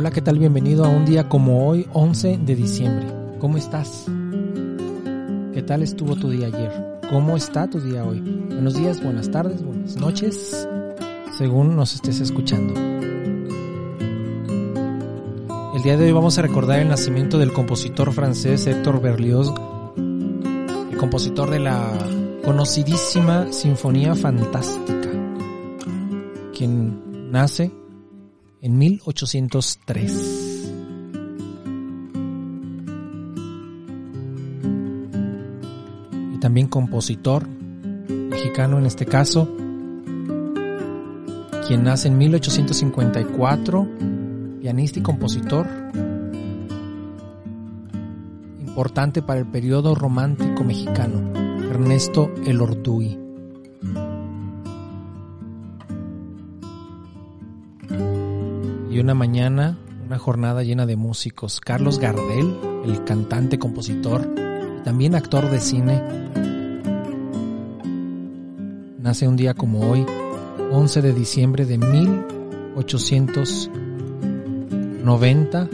Hola, ¿qué tal? Bienvenido a un día como hoy, 11 de diciembre. ¿Cómo estás? ¿Qué tal estuvo tu día ayer? ¿Cómo está tu día hoy? Buenos días, buenas tardes, buenas noches, según nos estés escuchando. El día de hoy vamos a recordar el nacimiento del compositor francés Héctor Berlioz, el compositor de la conocidísima Sinfonía Fantástica, quien nace en 1803. Y también compositor mexicano en este caso, quien nace en 1854, pianista y compositor, importante para el periodo romántico mexicano, Ernesto Elorduy. Y una mañana, una jornada llena de músicos. Carlos Gardel, el cantante, compositor también actor de cine, nace un día como hoy, 11 de diciembre de 1890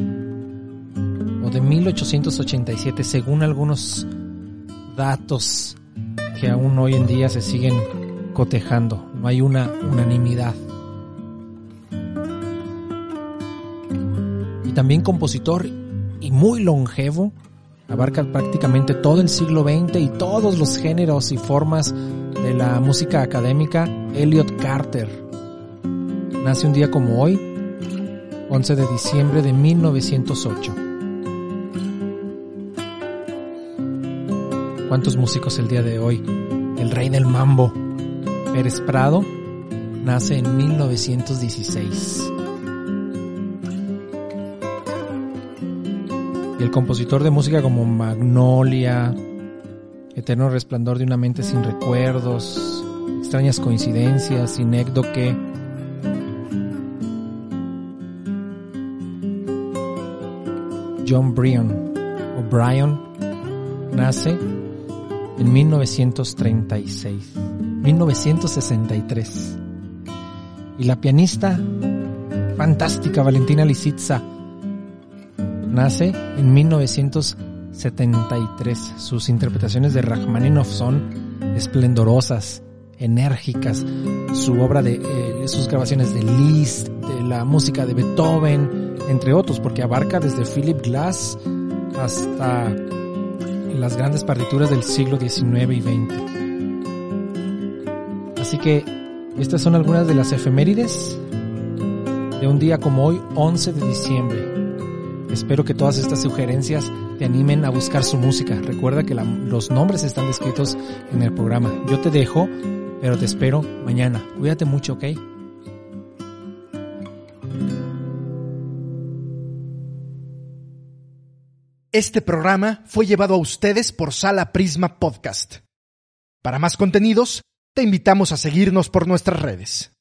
o de 1887, según algunos datos que aún hoy en día se siguen cotejando. No hay una unanimidad. También compositor y muy longevo, abarca prácticamente todo el siglo XX y todos los géneros y formas de la música académica, Elliot Carter. Nace un día como hoy, 11 de diciembre de 1908. ¿Cuántos músicos el día de hoy? El rey del mambo, Pérez Prado, nace en 1916. Y el compositor de música como Magnolia, Eterno Resplandor de una mente sin recuerdos, Extrañas coincidencias, Sinécdoque, John Bryan o Bryan nace en 1936, 1963. Y la pianista fantástica Valentina Lisitsa nace en 1973. Sus interpretaciones de Rachmaninoff son esplendorosas, enérgicas. Su obra de eh, sus grabaciones de Liszt, de la música de Beethoven, entre otros, porque abarca desde Philip Glass hasta las grandes partituras del siglo XIX y XX. Así que estas son algunas de las efemérides de un día como hoy, 11 de diciembre. Espero que todas estas sugerencias te animen a buscar su música. Recuerda que los nombres están descritos en el programa. Yo te dejo, pero te espero mañana. Cuídate mucho, ¿ok? Este programa fue llevado a ustedes por Sala Prisma Podcast. Para más contenidos, te invitamos a seguirnos por nuestras redes.